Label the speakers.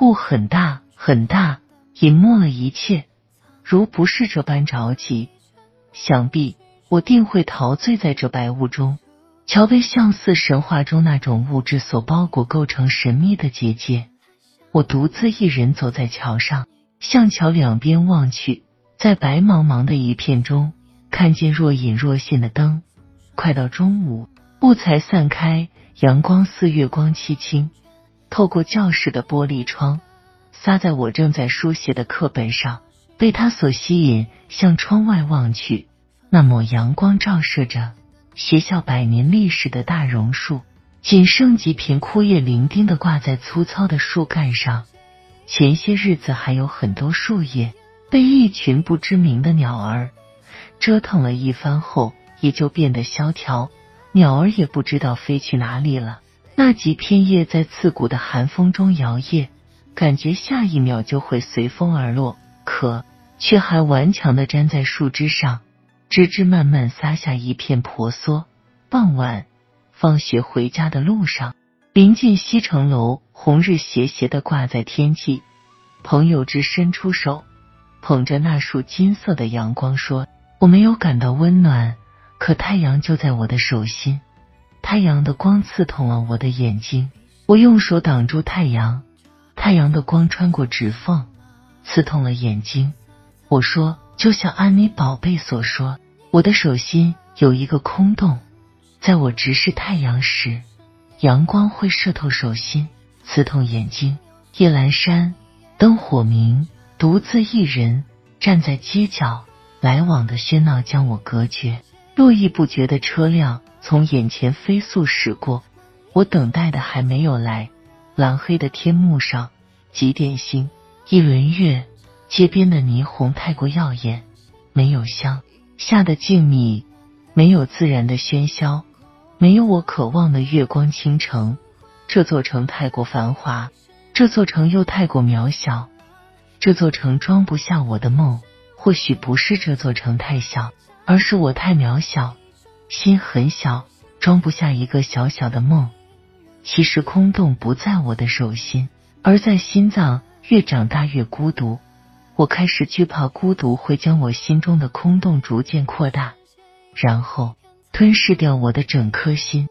Speaker 1: 雾很大很大，隐没了一切。如不是这般着急，想必我定会陶醉在这白雾中。桥被像似神话中那种物质所包裹，构成神秘的结界。我独自一人走在桥上，向桥两边望去，在白茫茫的一片中，看见若隐若现的灯。快到中午，雾才散开，阳光似月光凄清，透过教室的玻璃窗，洒在我正在书写的课本上，被它所吸引，向窗外望去，那抹阳光照射着。学校百年历史的大榕树，仅剩几片枯叶伶仃的挂在粗糙的树干上。前些日子还有很多树叶被一群不知名的鸟儿折腾了一番后，也就变得萧条。鸟儿也不知道飞去哪里了。那几片叶在刺骨的寒风中摇曳，感觉下一秒就会随风而落，可却还顽强的粘在树枝上。直至慢慢撒下一片婆娑。傍晚，放学回家的路上，临近西城楼，红日斜斜的挂在天际。朋友之伸出手，捧着那束金色的阳光，说：“我没有感到温暖，可太阳就在我的手心。太阳的光刺痛了我的眼睛，我用手挡住太阳，太阳的光穿过指缝，刺痛了眼睛。”我说：“就像安妮宝贝所说。”我的手心有一个空洞，在我直视太阳时，阳光会射透手心，刺痛眼睛。夜阑珊，灯火明，独自一人站在街角，来往的喧闹将我隔绝。络绎不绝的车辆从眼前飞速驶过，我等待的还没有来。蓝黑的天幕上，几点星，一轮月，街边的霓虹太过耀眼，没有香。下的静谧，没有自然的喧嚣，没有我渴望的月光倾城。这座城太过繁华，这座城又太过渺小。这座城装不下我的梦，或许不是这座城太小，而是我太渺小，心很小，装不下一个小小的梦。其实空洞不在我的手心，而在心脏。越长大越孤独。我开始惧怕孤独会将我心中的空洞逐渐扩大，然后吞噬掉我的整颗心。